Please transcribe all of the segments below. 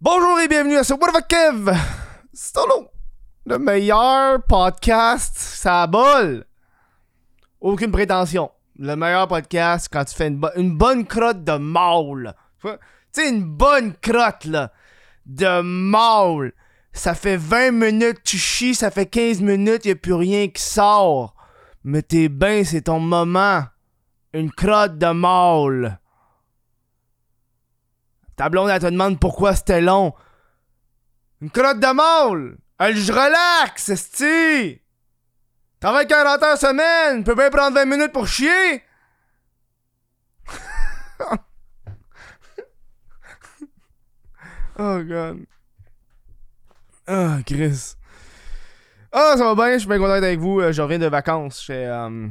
Bonjour et bienvenue à ce What the Kev Solo, le meilleur podcast, ça bol. Aucune prétention. Le meilleur podcast quand tu fais une, une bonne crotte de maul. Tu sais, une bonne crotte, là, de maul. Ça fait 20 minutes, tu chies, ça fait 15 minutes, y a plus rien qui sort. Mais t'es bien, c'est ton moment. Une crotte de maul. Ta blonde, elle te demande pourquoi c'était long. Une crotte de maul! Elle, je relaxe, esti! Travaille 40 heures semaine, peut bien prendre 20 minutes pour chier! oh god. Ah, Chris. Ah, ça va bien, je suis bien content d'être avec vous. Euh, Je reviens de vacances. J'étais euh,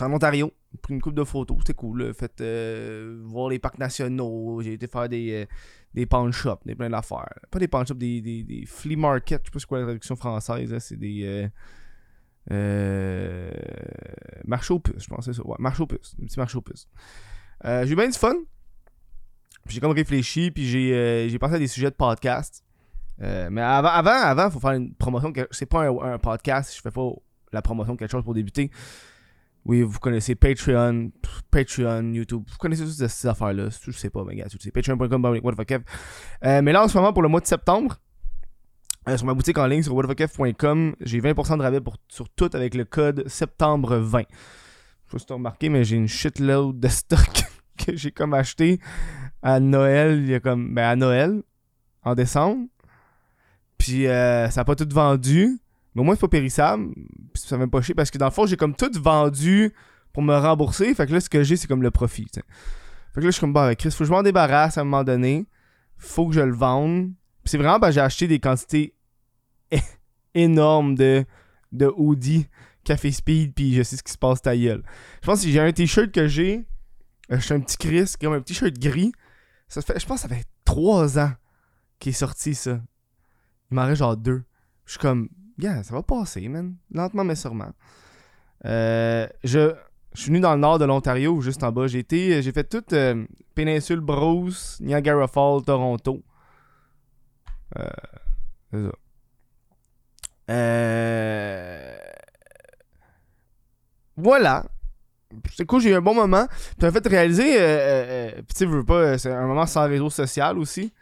en Ontario. Pris une coupe de photos, c'était cool. là. Fait euh, voir les parcs nationaux. J'ai été faire des, euh, des pawn shops, des plein d'affaires. Pas des pawn shops, des, des, flea markets. Je sais pas c'est quoi la traduction française. C'est des. Euh, euh, je pense, c'est ça. Ouais, marché aux puces. Euh, j'ai eu bien du fun. J'ai comme réfléchi, puis j'ai euh, j'ai pensé à des sujets de podcast. Mais avant, avant, avant, faut faire une promotion. C'est pas un, un podcast, je fais pas la promotion de quelque chose pour débuter. Oui, vous connaissez Patreon, Patreon, YouTube. Vous connaissez toutes ces, affaires-là. Le sais pas, mais gars, tu sais. Patreon.com. Euh, mais là, en ce moment, pour le mois de septembre, euh, sur ma boutique en ligne, sur whatthefuckkev.com, j'ai 20% de rabais sur tout avec le code septembre 20. Je sais pas si t'as remarqué, mais j'ai une shitload de stock que j'ai comme acheté à Noël, il y a comme, ben à Noël, en décembre. Puis euh, ça n'a pas tout vendu. Mais au moins, c'est pas périssable. Puis ça fait pas chier parce que dans le fond, j'ai comme tout vendu pour me rembourser. Fait que là, ce que j'ai, c'est comme le profit. Fait que là, je suis comme, bah, avec Chris, faut que je m'en débarrasse à un moment donné. Faut que je le vende. Puis c'est vraiment, ben, j'ai acheté des quantités énormes de, de hoodie, café speed, puis je sais ce qui se passe ta gueule. Je pense que j'ai un t-shirt que j'ai. euh, je suis un petit Chris, comme un t-shirt gris. Ça fait, je pense que ça fait 3 ans qu'il est sorti, ça. Il m'en reste genre deux. Je suis comme, yeah, ça va passer, man. Lentement, mais sûrement. Euh, je, je suis venu dans le nord de l'Ontario, juste en bas. J'ai été, j'ai fait toute euh, Péninsule Bruce, Niagara Falls, Toronto. Euh, c'est ça. Euh, voilà. C'est cool, j'ai eu un bon moment. Puis en fait, réaliser, euh, euh, euh, tu sais, veux pas, euh, c'est un moment sans réseau social aussi.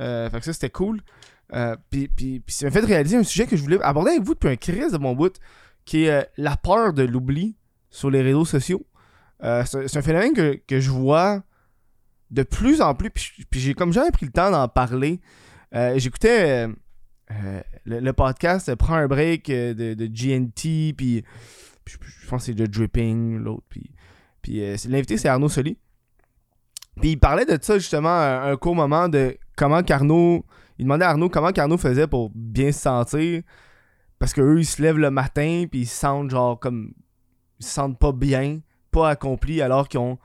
Euh, fait que ça, c'était cool. Euh, puis, puis, puis ça m'a fait réaliser un sujet que je voulais aborder avec vous depuis un crise de mon bout, qui est euh, la peur de l'oubli sur les réseaux sociaux. Euh, c'est un phénomène que, que je vois de plus en plus, puis, puis j'ai comme jamais pris le temps d'en parler. J'écoutais le, podcast Prends un break de, de GNT, puis je, pense que c'est The Dripping, l'autre, puis, puis l'invité c'est Arnaud Soli. Puis il parlait de ça justement un, un court moment de comment Carnot il demandait à Arnaud comment Carnot faisait pour bien se sentir. Parce que eux, ils se lèvent le matin, puis ils se sentent genre comme. Ils se sentent pas bien, pas accomplis, alors qu'ils ont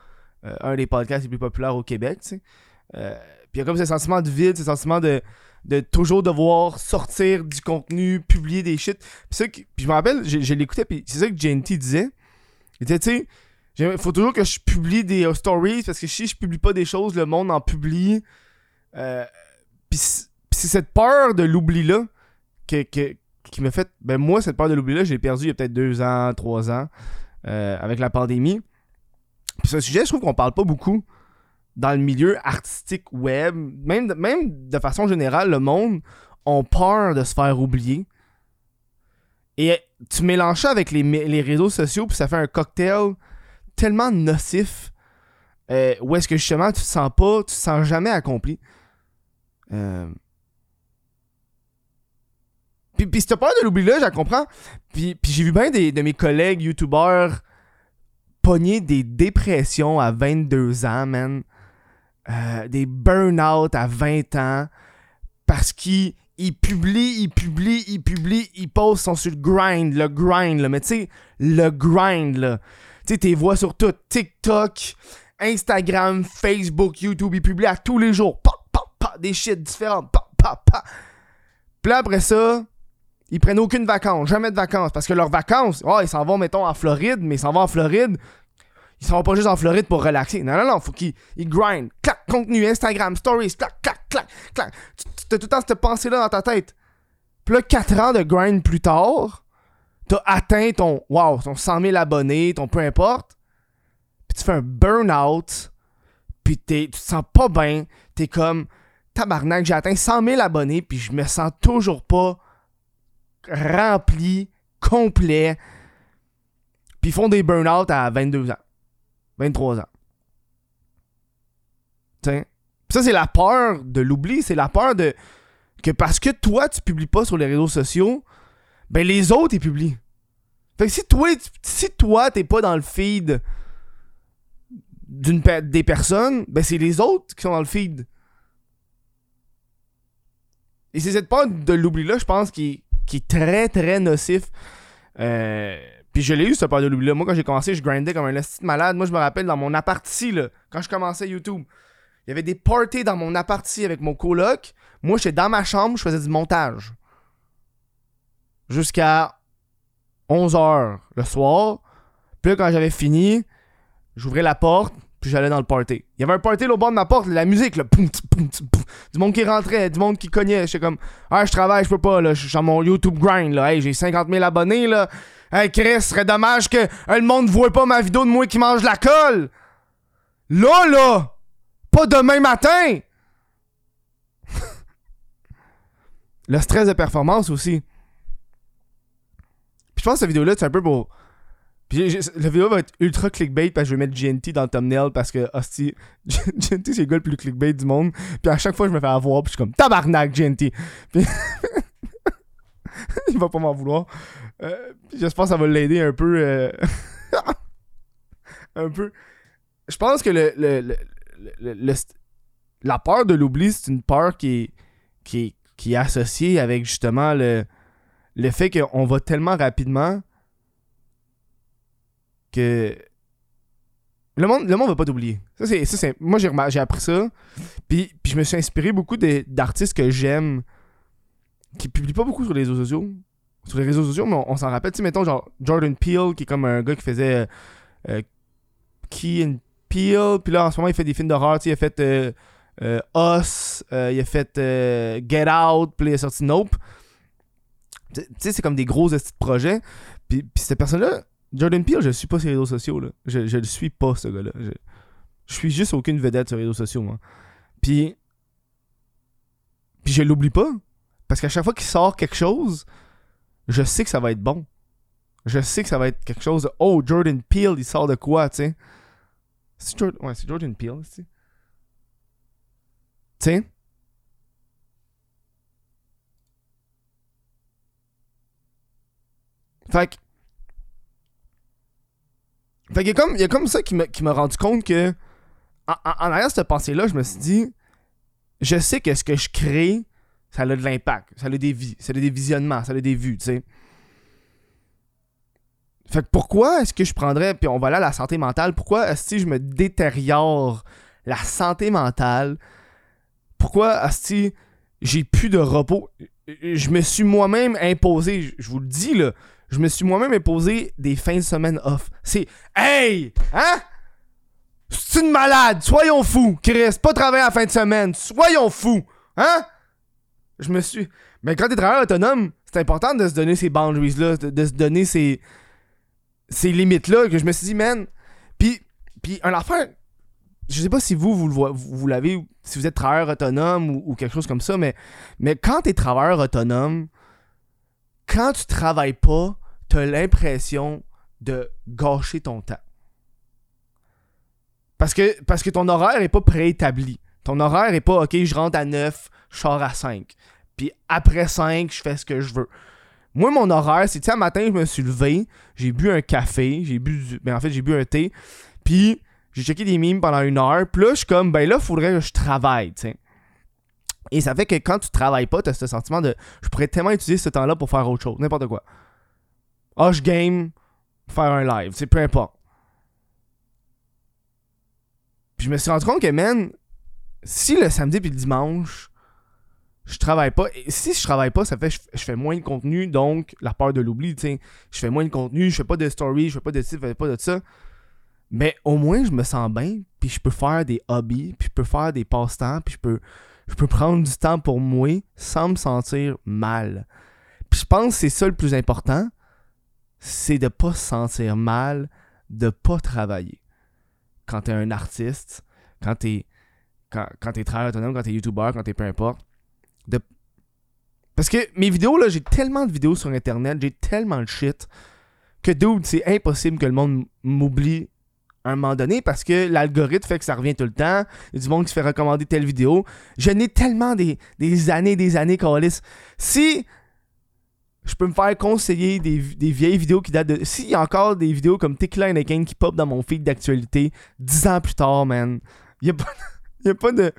euh, un des podcasts les plus populaires au Québec, tu sais. Euh, puis il y a comme ce sentiment de vide, ce sentiment de, de toujours devoir sortir du contenu, publier des shit. Puis, que- puis je me rappelle, je, l'écoutais, puis c'est ça que JNT disait. Il disait, tu sais, il faut toujours que je publie des euh, stories, parce que si je publie pas des choses, le monde en publie. Puis c'est cette peur de l'oubli-là que, que- qui m'a fait. Ben, moi, cette peur de l'oubli-là, j'ai perdu il y a peut-être deux ans, trois ans, euh, avec la pandémie. Puis ce sujet, je trouve qu'on parle pas beaucoup dans le milieu artistique web. Même même de façon générale, le monde ont peur de se faire oublier. Et tu mélanges ça avec les, les réseaux sociaux, puis ça fait un cocktail tellement nocif. euh, où est-ce que justement tu te sens pas, tu te sens jamais accompli. Euh, Puis, puis cette peur de l'oubli-là, je comprends. Puis, j'ai vu bien des, de mes collègues youtubeurs pogner des dépressions à 22 ans, man. Euh, des burn-out à 20 ans. Parce qu'ils ils publient, ils publient, ils publient, ils postent, sur le grind, le grind, là. Mais tu sais, le grind, là. Tu sais, tes voix sur tout. TikTok, Instagram, Facebook, YouTube, ils publient à tous les jours. Des shit pa, pa. Puis là, après ça, ils prennent aucune vacances, jamais de vacances. Parce que leurs vacances, oh, ils s'en vont, mettons, en Floride, mais ils s'en vont en Floride. Ils s'en vont pas juste en Floride pour relaxer. Non, non, non, faut qu'ils ils grind. Clac, contenu, Instagram, stories, clac, clac, clac, clac. Tu tout le temps cette pensée-là dans ta tête. Puis là, 4 ans de grind plus tard, t'as atteint ton, wow, ton 100 000 abonnés, ton peu importe. Puis tu fais un burn-out. Puis tu te sens pas bien. T'es comme, tabarnak, j'ai atteint 100 000 abonnés, puis je me sens toujours pas rempli, complet. Puis font des burn-out à 22 ans, 23 ans. T'sais. ça, c'est la peur de l'oubli, c'est la peur de que parce que toi, tu publies pas sur les réseaux sociaux, ben les autres, ils publient. Fait que si toi, si toi, t'es pas dans le feed d'une des personnes, ben c'est les autres qui sont dans le feed. Et c'est cette peur de l'oubli-là, je pense, qui, qui est très, très nocif. Euh, puis je l'ai eu, cette peur de l'oubli-là. Moi, quand j'ai commencé, je grindais comme un malade. Moi, je me rappelle dans mon aparti, là, quand je commençais YouTube, il y avait des parties dans mon aparti avec mon coloc. Moi, j'étais dans ma chambre, je faisais du montage. Jusqu'à 11h le soir. Puis là, quand j'avais fini, j'ouvrais la porte, puis j'allais dans le party. Il y avait un party au bord de ma porte, la musique, là, du monde qui rentrait, du monde qui cognait. J'étais comme, ah, je travaille, je peux pas, là, je suis sur mon YouTube grind, là, hey, j'ai 50 000 abonnés, là. Hey, Chris, serait dommage que le monde voit pas ma vidéo de moi qui mange la colle. Là, là, pas demain matin. le stress de performance aussi. Puis je pense que cette vidéo-là, c'est un peu pour la vidéo va être ultra clickbait parce que je vais mettre GNT dans le thumbnail parce que, hostie, GNT c'est le gars le plus clickbait du monde. Puis à chaque fois, je me fais avoir, puis je suis comme tabarnak, GNT. Puis. il va pas m'en vouloir. Euh, J'espère que ça va l'aider un peu. Euh, un peu. Je pense que le, le, le, la peur de l'oubli, c'est une peur qui est, qui, qui est associée avec justement le, le fait qu'on va tellement rapidement que le monde le monde va pas t'oublier. Ça c'est c'est moi j'ai j'ai appris ça. Puis, puis je me suis inspiré beaucoup d'artistes que j'aime qui publient pas beaucoup sur les réseaux sociaux. Sur les réseaux sociaux, mais on, s'en rappelle, tu sais mettons genre Jordan Peele qui est comme un gars qui faisait euh, Key and Peele, puis là en ce moment il fait des films d'horreur, tu il a fait euh, euh, Us, il a fait Get Out, puis il a sorti Nope. Tu sais c'est comme des gros projets. Puis, puis cette personne là Jordan Peele, je suis pas sur les réseaux sociaux. Là. Je, je le suis pas, ce gars-là. Je, je suis juste aucune vedette sur les réseaux sociaux, moi. Puis. Puis je l'oublie pas. Parce qu'à chaque fois qu'il sort quelque chose, je sais que ça va être bon. Je sais que ça va être quelque chose de Oh, Jordan Peele, il sort de quoi, tu sais. C'est Jordan... Ouais, c'est Jordan Peele, tu sais. Tu sais? Fait que fait qu'il y a comme, il y a comme ça qui m'a rendu compte que, en, arrière de cette pensée-là, je me suis dit, je sais que ce que je crée, ça a de l'impact, ça a des ça a des visionnements, ça a des vues, tu sais. Fait que pourquoi est-ce que je prendrais, puis on va là la santé mentale, pourquoi est-ce que je me détériore la santé mentale? Pourquoi est-ce que j'ai plus de repos? Je me suis moi-même imposé, je vous le dis là, je me suis moi-même imposé des fins de semaine off. C'est Hey! Hein? C'est une malade! Soyons fous, Chris! Pas travailler à la fin de semaine! Soyons fous! Hein? Je me suis. Mais quand t'es travailleur autonome, c'est important de se donner ces boundaries-là, de, se donner ces. ces limites-là, que je me suis dit, man. Puis, puis un affaire. Je sais pas si vous, vous, vous, l'avez, si vous êtes travailleur autonome ou, ou, quelque chose comme ça, mais, mais quand t'es travailleur autonome, quand tu travailles pas, t'as l'impression de gâcher ton temps. Parce que, ton horaire est pas préétabli. Ton horaire est pas, OK, je rentre à 9, je sors à 5. Puis après 5, je fais ce que je veux. Moi, mon horaire, c'est, tu sais, un matin, je me suis levé, j'ai bu un café, j'ai bu, ben en fait, j'ai bu un thé, puis j'ai checké des mimes pendant une heure, puis là, je suis comme, ben là, il faudrait que je travaille. Et ça fait que quand tu travailles pas, tu as ce sentiment de, je pourrais tellement utiliser ce temps-là pour faire autre chose, n'importe quoi. Ah, je game, faire un live, c'est peu importe. Puis je me suis rendu compte que, man, si le samedi puis le dimanche, je travaille pas, et si je travaille pas, ça fait que je, fais moins de contenu, donc la peur de l'oubli, tu. Je fais moins de contenu, je fais pas de story, je fais pas de ci, je fais pas de ça. Mais au moins, je me sens bien, puis je peux faire des hobbies, puis je peux faire des passe-temps, puis je peux, je peux prendre du temps pour moi sans me sentir mal. Puis je pense que c'est ça le plus important, c'est de pas se sentir mal, de pas travailler. Quand t'es un artiste, quand t'es quand, quand t'es travailleur autonome, quand t'es youtubeur, quand t'es peu importe. Parce que mes vidéos, là, j'ai tellement de vidéos sur internet, j'ai tellement de shit que dude, c'est impossible que le monde m'oublie à un moment donné parce que l'algorithme fait que ça revient tout le temps. Il y a du monde qui fait recommander telle vidéo. Je n'ai tellement des, des années, des années, Carlis. Si je peux me faire conseiller des, vieilles vidéos qui datent de. S'il y a encore des vidéos comme Tickler and qui pop dans mon feed d'actualité, dix ans plus tard, man, il a, pas, y a pas de.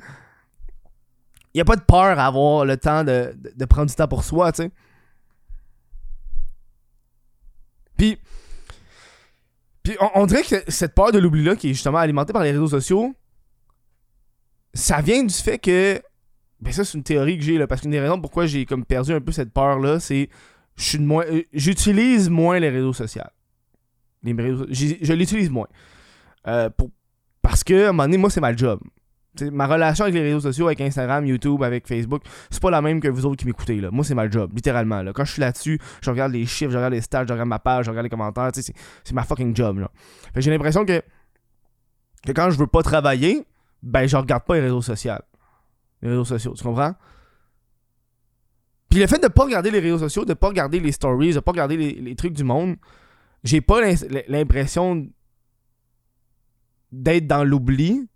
Il a pas de peur à avoir le temps de, de prendre du temps pour soi, tu sais. Puis, puis on, dirait que cette peur de l'oubli-là, qui est justement alimentée par les réseaux sociaux, ça vient du fait que. Ben, ça, c'est une théorie que j'ai, là, parce qu'une des raisons pourquoi j'ai comme perdu un peu cette peur-là, c'est. Euh, j'utilise moins les réseaux sociaux. Les réseaux, je l'utilise moins. Euh, pour, parce que, à un moment donné, moi, c'est ma job ma relation avec les réseaux sociaux, avec Instagram, YouTube, avec Facebook, c'est pas la même que vous autres qui m'écoutez. Là. Moi, c'est ma job, littéralement. Là. Quand je suis là-dessus, je regarde les chiffres, je regarde les stats, je regarde ma page, je regarde les commentaires. C'est, c'est ma fucking job. Là. j'ai l'impression que, que quand je veux pas travailler, ben je regarde pas les réseaux sociaux. Les réseaux sociaux, tu comprends? Le fait de pas regarder les réseaux sociaux, de pas regarder les stories, de pas regarder les, les trucs du monde, j'ai pas l'impression d'être dans l'oubli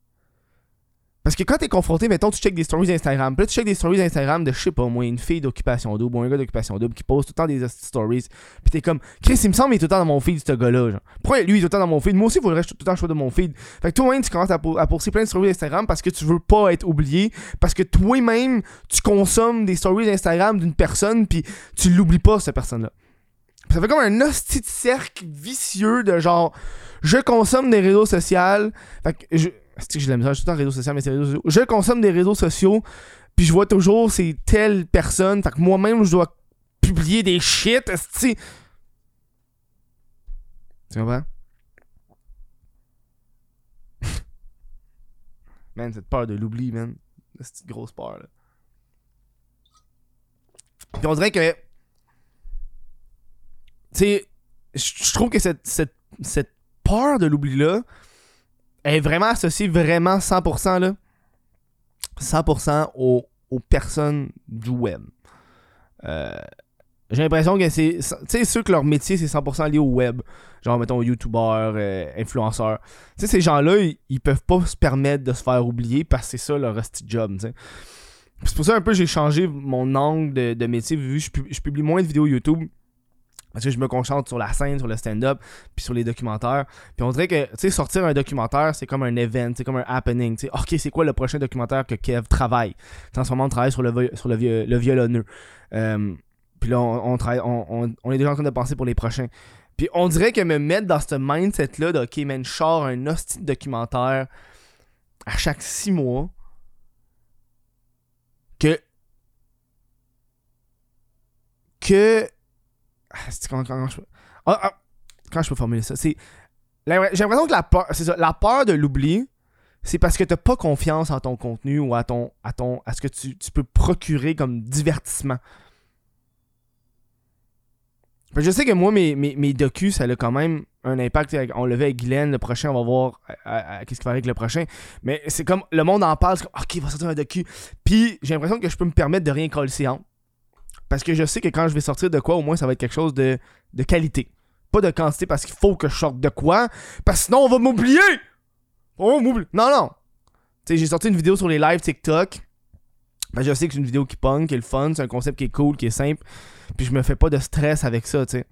parce que quand t'es confronté, mettons, tu check des stories Instagram. Puis là, tu check des stories Instagram de, je sais pas, moi, une fille d'occupation double ou un gars d'occupation double qui pose tout le temps des stories. Puis t'es comme, Chris, il me semble, il est tout le temps dans mon feed, ce gars-là. Genre. Pourquoi lui, il est tout le temps dans mon feed? Moi aussi, il faudrait tout le temps choisir de mon feed. Fait que toi-même, tu commences à, poursuivre plein de stories Instagram parce que tu veux pas être oublié. Parce que toi-même, tu consommes des stories Instagram d'une personne, puis tu l'oublies pas, cette personne-là. Ça fait comme un hostie de cercle vicieux de genre, je consomme des réseaux sociaux. Fait que je que j'ai la misère, tout en réseaux sociaux, mais c'est réseaux sociaux. Je consomme des réseaux sociaux, puis je vois toujours c'est telle personne. Fait que moi-même, je dois publier des shit, tu comprends? man, cette peur de l'oubli, man. Cette grosse peur, là. On dirait que. Tu sais, je trouve que cette, cette, cette peur de l'oubli-là, est vraiment associée vraiment 100% là, 100% aux, personnes du web. Euh, j'ai l'impression que c'est. Tu sais, ceux que leur métier, c'est 100% lié au web. Genre, mettons, youtubeurs, euh, influenceurs. Tu sais, ces gens-là, ils, peuvent pas se permettre de se faire oublier parce que c'est ça leur job, tu sais. C'est pour ça un peu j'ai changé mon angle de, métier vu que je, publie moins de vidéos YouTube parce que je me concentre sur la scène, sur le stand-up, puis sur les documentaires. Puis on dirait que, tu sais, sortir un documentaire, c'est comme un event, c'est comme un happening. Tu sais, ok, c'est quoi le prochain documentaire que Kev travaille? En ce moment, on travaille sur le, sur le, violonneux. Euh, puis là, on, travaille, on, on, est déjà en train de penser pour les prochains. Puis on dirait que me mettre dans ce mindset-là de, ok, man, je sors un hostile documentaire à chaque six mois, que. que ah, quand, je. Ah, ah, je peux formuler ça, c'est. J'ai l'impression que la peur, ça, la peur de l'oubli, c'est parce que t'as pas confiance en ton contenu ou à ton, à ton, ce que tu, tu peux procurer comme divertissement. Je sais que moi, mes, mes, mes docus, ça a quand même un impact. On le fait avec Glenn, le prochain, on va voir qu'est-ce qu'il va avec le prochain. Mais c'est comme, le monde en parle, c'est comme, ok, il va sortir un docu. Puis j'ai l'impression que je peux me permettre de rien coller séance. Parce que je sais que quand je vais sortir de quoi, au moins ça va être quelque chose de, de qualité. Pas de quantité parce qu'il faut que je sorte de quoi. Parce que sinon on va m'oublier! On va m'oublier. Non, non. Tu sais, j'ai sorti une vidéo sur les lives TikTok. Ben, je sais que c'est une vidéo qui punk, qui est le fun, c'est un concept qui est cool, qui est simple. Puis je me fais pas de stress avec ça, tu sais.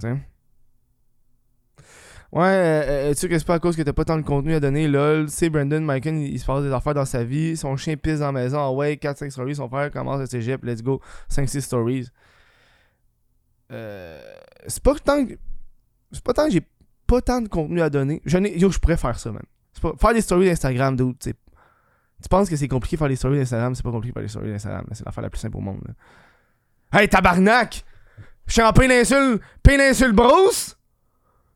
Tu sais? Ouais, euh, euh, tu que c'est pas à cause que t'as pas tant de contenu à donner, lol? Sais, Brandon Michael, il, se passe des affaires dans sa vie. Son chien pisse dans la maison. Ah ouais, 4-5 stories. Son frère commence à cégep. Let's go. 5-6 stories. Euh, c'est pas tant que. C'est pas tant que j'ai pas tant de contenu à donner. Yo, je pourrais faire ça, man. Pas... Faire des stories d'Instagram, dude, tu penses que c'est compliqué de faire des stories d'Instagram? C'est pas compliqué de faire des stories d'Instagram. C'est l'affaire la plus simple au monde. Là. Hey, tabarnak! Je suis en péninsule, péninsule Bruce?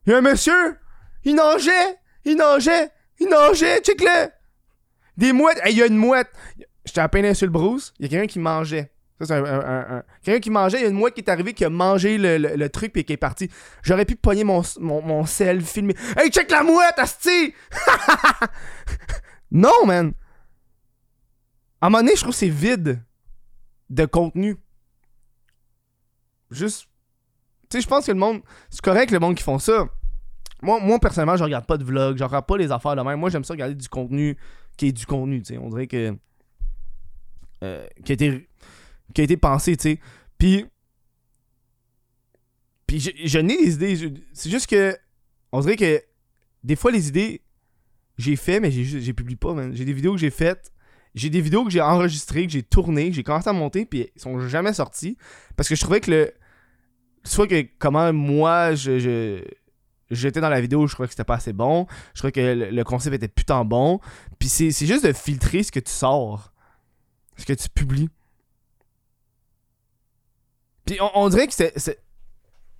Il y a un monsieur, il nageait, Il nageait! Il nageait! Check-le! Des mouettes! Il y a une mouette! J'étais à peine sur le. Il y a quelqu'un qui mangeait. Ça, c'est un, un- un- Quelqu'un qui mangeait, il y a une mouette qui est arrivée qui a mangé le, le- le truc puis qui est parti. J'aurais pu pogner mon, mon, mon sel, filmer. Hey, check la mouette, asti! non, man! À un moment donné, je trouve que c'est vide de contenu. Juste. Sais, je pense que le monde. C'est correct, le monde qui font ça. Moi, moi, personnellement, je regarde pas de vlog, je regarde pas les affaires de même. Moi, j'aime ça regarder du contenu qui est du contenu, tu sais. On dirait que. euh, qui a été. qui a été pensé, tu sais. Puis. Puis, je, je n'ai des idées. C'est juste que. On dirait que. Des fois, les idées. J'ai fait, mais j'ai publié pas, man. J'ai des vidéos que j'ai faites. J'ai des vidéos que j'ai enregistrées, que j'ai tournées, que j'ai commencé à monter, puis ils sont jamais sortis. Parce que je trouvais que le. Soit que comment moi, je. J'étais dans la vidéo, je trouvais que c'était pas assez bon. Je trouvais que le, concept était putain bon. Puis c'est c'est juste de filtrer ce que tu sors. Ce que tu publies. Puis on, on dirait que c'est- c'est-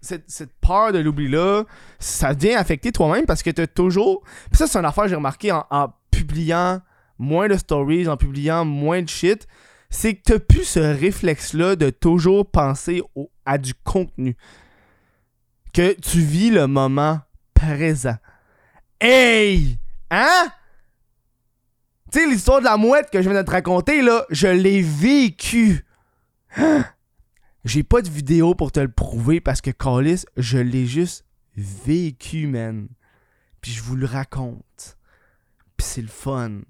cette, cette peur de l'oubli-là, ça vient affecter toi-même parce que t'as toujours. Puis ça, c'est une affaire que j'ai remarqué en, en publiant moins de stories, en publiant moins de shit. C'est que t'as plus ce réflexe-là de toujours penser au- à du contenu. Que tu vis le moment présent. Hey! Hein? Tu sais, l'histoire de la mouette que je viens de te raconter, là, je l'ai vécu. J'ai pas de vidéo pour te le prouver parce que Callis, je l'ai juste vécu, man. Puis je vous le raconte. Puis c'est le fun.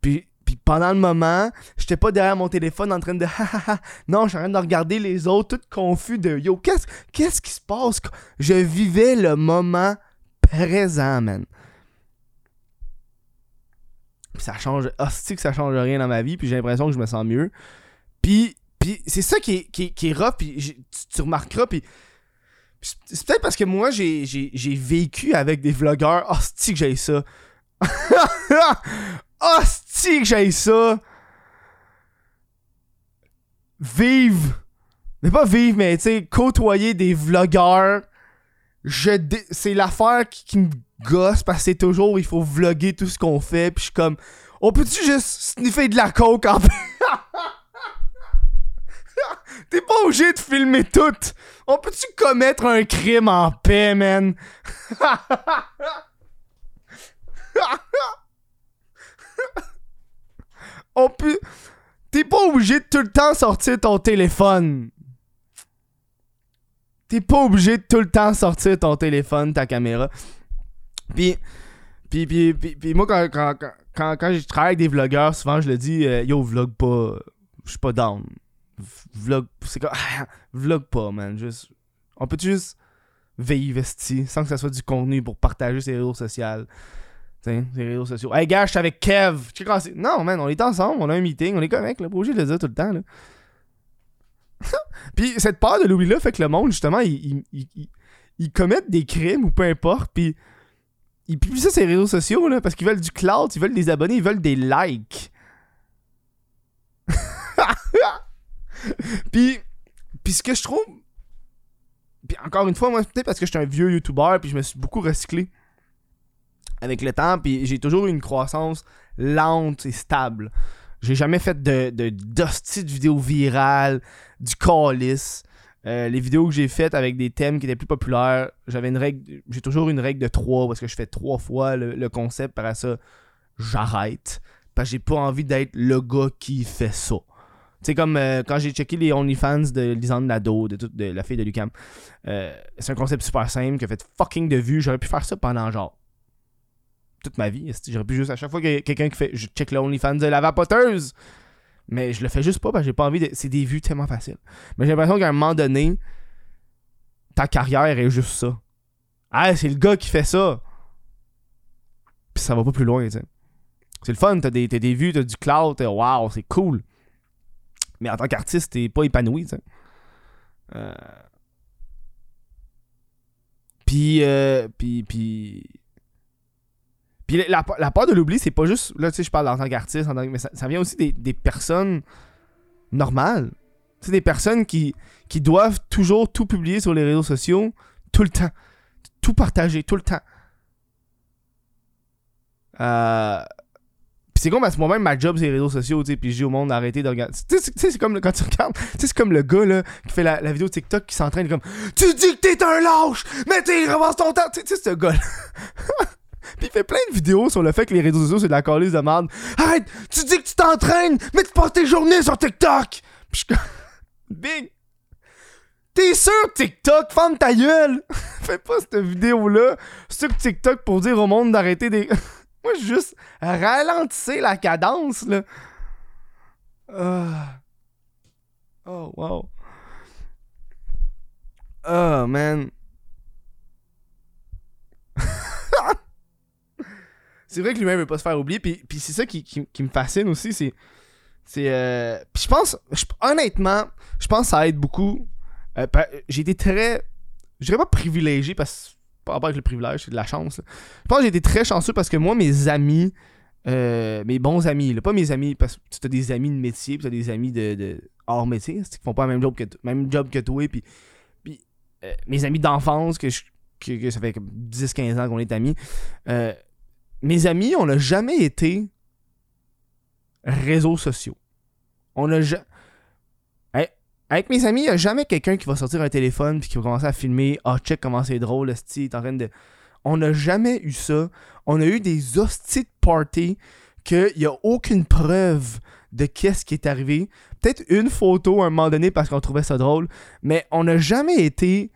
Puis pendant le moment, j'étais pas derrière mon téléphone en train de Non, je suis en train de regarder les autres, tout confus de Yo, qu'est-ce qu'est-ce qui se passe? Je vivais le moment présent, man. Puis ça change. Hostie que ça change rien dans ma vie, puis j'ai l'impression que je me sens mieux. Puis, puis c'est ça qui est, qui qui est puis tu, remarqueras, puis. c'est peut-être parce que moi, j'ai vécu avec des vlogueurs. Hostie que j'ai ça. Hostie que j'ai ça. Vive. Mais pas vivre, mais tu sais, côtoyer des vlogueurs. Je C'est l'affaire qui, qui me gosse parce que c'est toujours, il faut vlogger tout ce qu'on fait. Puis je suis comme, on peut-tu juste sniffer de la coke en T'es pas obligé de filmer tout. On peut-tu commettre un crime en paix, man? T'es pas obligé de tout le temps sortir ton téléphone. T'es pas obligé de tout le temps sortir ton téléphone, ta caméra. Puis, puis, puis, puis, moi, quand, quand, quand, quand, je travaille avec des vlogueurs, souvent je le dis, euh, yo, vlog pas. Je suis pas down. Vlog, c'est comme. vlog pas, man. Juste. On peut juste esti, sans que ça soit du contenu pour partager ses réseaux sociaux? T'sais, les réseaux sociaux. Hey, gars, je suis avec Kev. Non, man, on est ensemble, on a un meeting, on est correct, là. Pas obligé de le dire tout le temps, là. puis cette peur de l'oubli-là fait que le monde, justement, ils il, il, il- ils commettent des crimes ou peu importe, puis ils publient ça sur les réseaux sociaux, là, parce qu'ils veulent du cloud, ils veulent des abonnés, ils veulent des likes. puis, puis ce que je trouve. Puis encore une fois, moi, peut-être parce que je suis un vieux YouTuber, puis je me suis beaucoup recyclé avec le temps, puis j'ai toujours eu une croissance lente et stable. J'ai jamais fait de, de de vidéos virales, du calice. Euh, les vidéos que j'ai faites avec des thèmes qui étaient plus populaires, j'avais une règle, j'ai toujours une règle de 3 parce que je fais trois fois le, le concept, par ça, j'arrête. Parce que j'ai pas envie d'être le gars qui fait ça. Tu sais, comme euh, quand j'ai checké les OnlyFans de Lisande Nadeau, de, de la fille de Lucam, euh, c'est un concept super simple qui a fait fucking de vues. J'aurais pu faire ça pendant genre toute ma vie. J'aurais pu juste à chaque fois que quelqu'un qui fait. Je check le OnlyFans de la vapoteuse. Mais je le fais juste pas parce que j'ai pas envie de. C'est des vues tellement faciles. Mais j'ai l'impression qu'à un moment donné, ta carrière est juste ça. Ah, c'est le gars qui fait ça. Puis ça va pas plus loin. C'est le fun, t'as des, des vues, t'as du cloud, t'as wow, c'est cool. Mais en tant qu'artiste, t'es pas épanoui, tu sais. Euh... Puis, euh, puis, puis, puis la, la, peur de l'oubli, c'est pas juste. Là, tu sais, je parle en tant qu'artiste, mais ça, vient aussi des, personnes normales. C'est des personnes qui, qui doivent toujours tout publier sur les réseaux sociaux, tout le temps. Tout partager, tout le temps. Euh, Pis c'est comme parce que moi-même, ma job, c'est les réseaux sociaux, tu sais, puis je dis au monde d'arrêter de regarder. Tu sais, c'est comme le- quand tu regardes, tu sais, c'est comme le gars, là, qui fait la, vidéo TikTok qui s'entraîne comme Tu dis que t'es un lâche, mais t'es revanche ton temps. Tu tu sais, ce gars-là. Puis il fait plein de vidéos sur le fait que les réseaux sociaux, c'est de la calice de merde. Arrête, tu dis que tu t'entraînes, mais tu passes tes journées sur TikTok. Puis je Big. T'es sur TikTok, ferme ta gueule! Fais pas cette vidéo-là sur TikTok pour dire au monde d'arrêter des. Moi, juste ralentissez la cadence, là. Ah. Oh, wow. Oh, man. C'est vrai que lui-même veut pas se faire oublier, puis, puis c'est ça qui, qui, me fascine aussi, c'est. C'est. Euh... Puis je pense. honnêtement, je pense que ça aide beaucoup. Euh, j'ai été très. Je dirais pas privilégié parce que. Pas rapport avec le privilège, c'est de la chance. Je pense que j'ai été très chanceux parce que moi, mes amis, euh, mes bons amis, là, pas mes amis, parce que tu as des amis de métier, tu as des amis de, hors métier, qui font pas le même job que, même job que toi, puis, puis euh, mes amis d'enfance, que, je- que, ça fait comme 10-15 ans qu'on est amis, euh, mes amis, on n'a jamais été réseaux sociaux. On a ja- avec mes amis, il n'y a jamais quelqu'un qui va sortir un téléphone puis qui va commencer à filmer. Ah, check comment c'est drôle, esti, il est en train de. On n'a jamais eu ça. On a eu des hosties de party qu'il n'y a aucune preuve de qu'est-ce qui est arrivé. Peut-être une photo à un moment donné parce qu'on trouvait ça drôle, mais on n'a jamais été.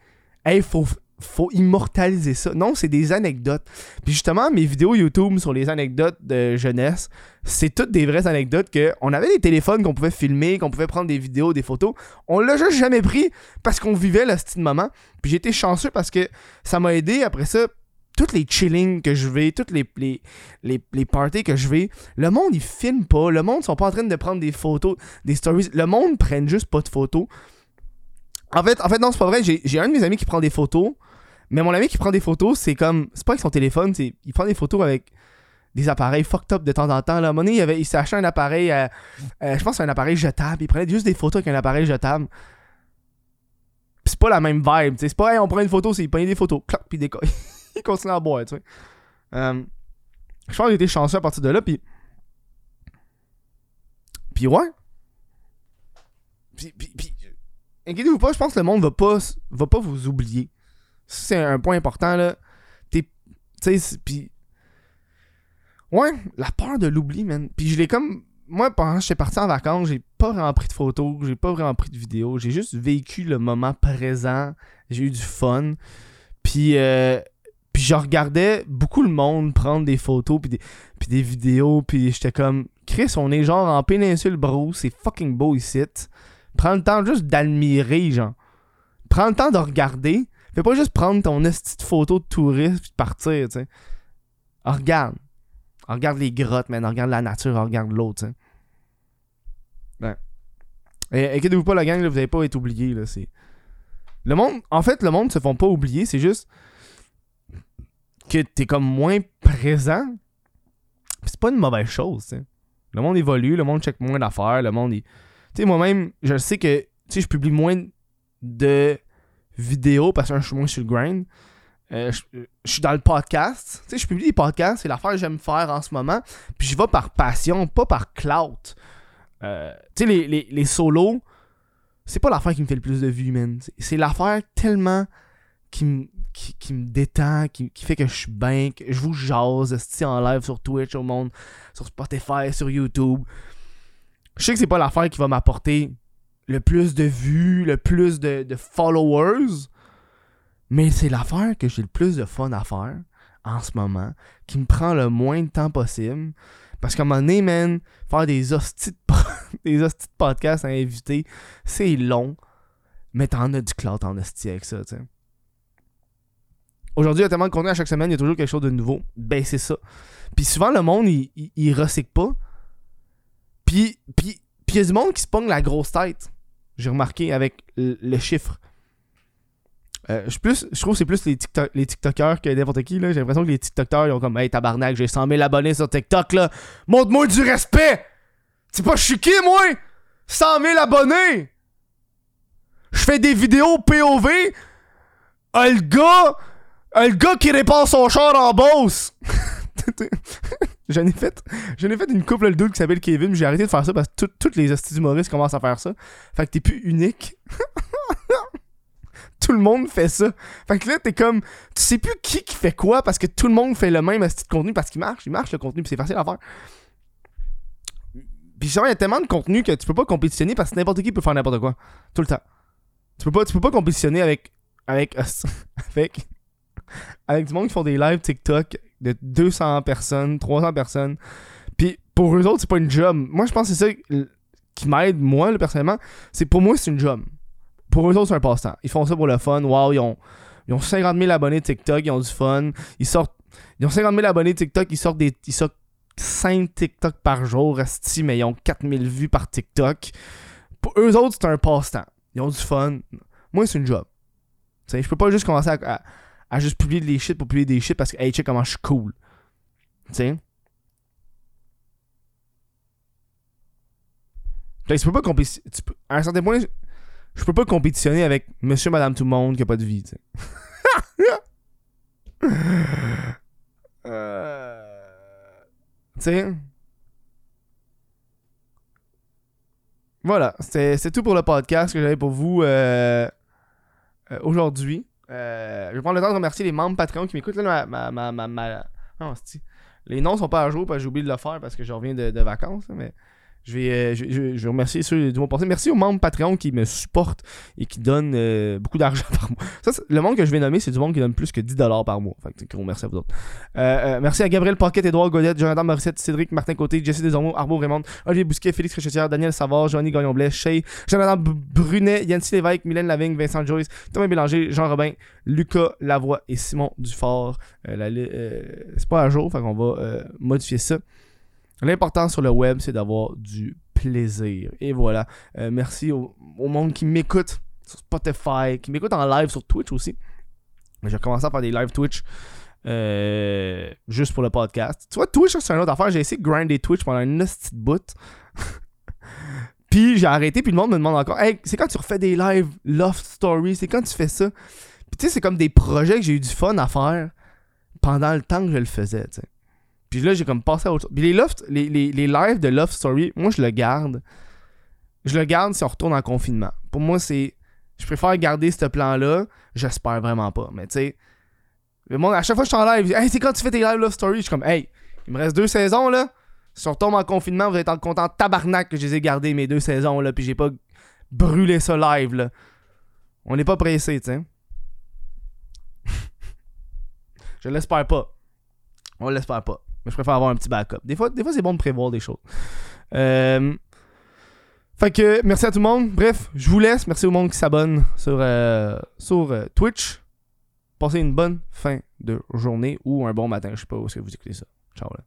Hey, faut, faut immortaliser ça. Non, c'est des anecdotes. Puis justement, mes vidéos YouTube sur les anecdotes de jeunesse, c'est toutes des vraies anecdotes que on avait des téléphones qu'on pouvait filmer, qu'on pouvait prendre des vidéos, des photos. On l'a juste jamais pris parce qu'on vivait le style moment. Puis été chanceux parce que ça m'a aidé après ça. Toutes les chillings que je vais, toutes les, les, les, parties que je vais, le monde il filme pas, le monde sont pas en train de prendre des photos, des stories, le monde prenne juste pas de photos. En fait, en fait non, c'est pas vrai, j'ai un de mes amis qui prend des photos, mais mon ami qui prend des photos, c'est comme, c'est pas avec son téléphone, c'est, il prend des photos avec des appareils fucked up de temps en temps. Là. À un il, avait, il s'est acheté un appareil, euh, euh, je pense un appareil jetable. Il prenait juste des photos avec un appareil jetable. Pis c'est pas la même vibe. C'est pas, hey, on prend une photo, c'est il prend des photos. Clac, puis décolle. il continue à boire, tu sais. Euh, je pense j'ai été chanceux à partir de là, puis. Puis ouais. Puis, puis inquiétez-vous pas, je pense que le monde va pas, va pas vous oublier. C'est un point important, là. T'es. Tu sais, puis. Ouais, la peur de l'oubli, man. Puis je l'ai comme. Moi, pendant que j'étais parti en vacances, j'ai pas vraiment pris de photos, j'ai pas vraiment pris de vidéos. J'ai juste vécu le moment présent. J'ai eu du fun. Puis. euh, puis je regardais beaucoup le monde prendre des photos puis des, puis des vidéos puis j'étais comme Chris on est genre en péninsule bro c'est fucking beau ici prends le temps juste d'admirer genre prends le temps de regarder fais pas juste prendre ton petite photo de touriste puis de partir tu sais Ah, regarde Ah, regarde les grottes man Ah, regarde la nature regarde l'autre tu sais ouais. Et inquiétez-vous pas la gang là, vous allez pas être oubliés là c'est le monde en fait le monde se font pas oublier c'est juste que t'es comme moins présent, c'est pas une mauvaise chose, tu sais. Le monde évolue, le monde check moins d'affaires, le monde. il- Tu sais, moi-même, je sais que tu sais, je publie moins de vidéos parce que je suis moins sur le grind. Euh, je, suis dans le podcast. Tu sais, je publie des podcasts, c'est l'affaire que j'aime faire en ce moment. Puis je vais par passion, pas par clout. Euh, tu sais, les, les, les solos, c'est pas l'affaire qui me fait le plus de vues, man. C'est- l'affaire tellement qui me qui, me détend, qui, qui fait que je suis bien, que je vous jase en live sur Twitch au monde, sur Spotify, sur YouTube. Je sais que c'est pas l'affaire qui va m'apporter le plus de vues, le plus de, followers, mais c'est l'affaire que j'ai le plus de fun à faire en ce moment, qui me prend le moins de temps possible. Parce qu'à un moment donné, man, faire des hosties de, des hosties podcasts à inviter, c'est long, mais t'en as du clout en hostie avec ça, tu. Aujourd'hui, il y a tellement de contenu à chaque semaine, il y a toujours quelque chose de nouveau. Ben, c'est ça. Puis souvent, le monde, il, il, il recycle pas. Puis, puis, puis il y a du monde qui se pogne la grosse tête. J'ai remarqué avec le, chiffre. Euh, je, suis plus, je trouve que c'est plus les, les TikTokers que n'importe qui. J'ai l'impression que les TikTokers, ils ont comme Hey tabarnak, j'ai 100 000 abonnés sur TikTok. là. Montre-moi du respect. C'est pas chiqué, moi. 100 000 abonnés. Je fais des vidéos POV. Ah, le gars. ah, le gars qui répare son char en boss. J'en ai fait, ai fait une couple doute qui s'appelle Kevin, j'ai arrêté de faire ça parce que toutes les hosties humoristes commencent à faire ça. Fait que t'es plus unique. tout le monde fait ça. Fait que là, t'es comme, tu sais plus qui qui fait quoi parce que tout le monde fait le même de contenu parce qu'il marche, il marche le contenu, puis c'est facile à faire. Puis il y a tellement de contenu que tu peux pas compétitionner parce que n'importe qui peut faire n'importe quoi. Tout le temps. Tu peux pas, tu peux pas compétitionner avec. Avec. avec. Avec du monde qui font des lives TikTok de 200 personnes, 300 personnes. Puis pour eux autres, c'est pas une job. Moi, je pense que c'est ça qui m'aide, moi, personnellement. C'est pour moi, c'est une job. Pour eux autres, c'est un passe-temps. Ils font ça pour le fun. Waouh, ils ont, ils ont 50 000 abonnés TikTok, ils ont du fun. Ils sortent. Ont 50 000 abonnés TikTok, ils sortent des. Ils sortent 5 TikTok par jour, resti, mais ils ont 4000 vues par TikTok. Pour eux autres, c'est un passe-temps. Ils ont du fun. Moi, c'est une job. je peux pas juste commencer à, juste publier des shit pour publier des shit parce que, hey, check comment je suis cool. Tu sais? Tu peux pas compétitionner. À un certain point, je, peux pas compétitionner avec monsieur, madame, tout le monde qui a pas de vie, tu sais. euh... Voilà, c'est tout pour le podcast que j'avais pour vous euh, euh, aujourd'hui. Euh, je vais prendre le temps de remercier les membres Patreon qui m'écoutent. Là, ma, ma, ma, ma, les noms sont pas à jour parce que j'ai oublié de le faire parce que je reviens de, de vacances. Mais je vais, euh, je, je, je, remercier ceux du monde passé. Merci aux membres Patreon qui me supportent et qui donnent euh, beaucoup d'argent par mois. Ça, le monde que je vais nommer, c'est du monde qui donne plus que 10$ par mois. Fait que gros merci à vous autres. Euh, merci à Gabriel Pocket, Edouard Godette, Jonathan Morissette, Cédric Martin Côté, Jesse Desormeaux, Arbo Raymond, Olivier Bousquet, Félix Richetière, Daniel Savard, Johnny Gagnon-Blais, Shay, Jonathan Brunet, Yancy Lévesque, Mylène Lavigne, Vincent Joyce, Thomas Bélanger, Jean Robin, Lucas Lavoie et Simon Dufort. c'est pas à jour, fait qu'on va modifier ça. L'important sur le web, c'est d'avoir du plaisir. Et voilà. Euh, merci au, monde qui m'écoute sur Spotify, qui m'écoute en live sur Twitch aussi. J'ai commencé à faire des live Twitch euh, juste pour le podcast. Tu vois, Twitch, c'est une autre affaire. J'ai essayé de grinder Twitch pendant une petite bout. puis j'ai arrêté, puis le monde me demande encore Hey, c'est quand tu refais des live Loft Story C'est quand tu fais ça? Puis tu sais, c'est comme des projets que j'ai eu du fun à faire pendant le temps que je le faisais, tu sais. Puis là, j'ai comme passé à autre chose. Puis les, lives de Love Story, moi, je le garde. Je le garde si on retourne en confinement. Pour moi, c'est. Je préfère garder ce plan-là. J'espère vraiment pas. Mais tu sais. Le monde, à chaque fois que je suis en live, hey, c'est quand tu fais tes live Love Story? Je suis comme, hey, il me reste deux saisons, là. Si on retombe en confinement, vous êtes en content tabarnak que je les ai gardées mes deux saisons, là. Puis j'ai pas brûlé ça live, là. On n'est pas pressé, tu sais. je l'espère pas. On l'espère pas. Mais je préfère avoir un petit backup. Des fois, des fois c'est bon de prévoir des choses. Euh, fait que merci à tout le monde. Bref, je vous laisse. Merci au monde qui s'abonne sur, euh, sur euh, Twitch. Passez une bonne fin de journée ou un bon matin. Je sais pas où est-ce que vous écoutez ça. Ciao là.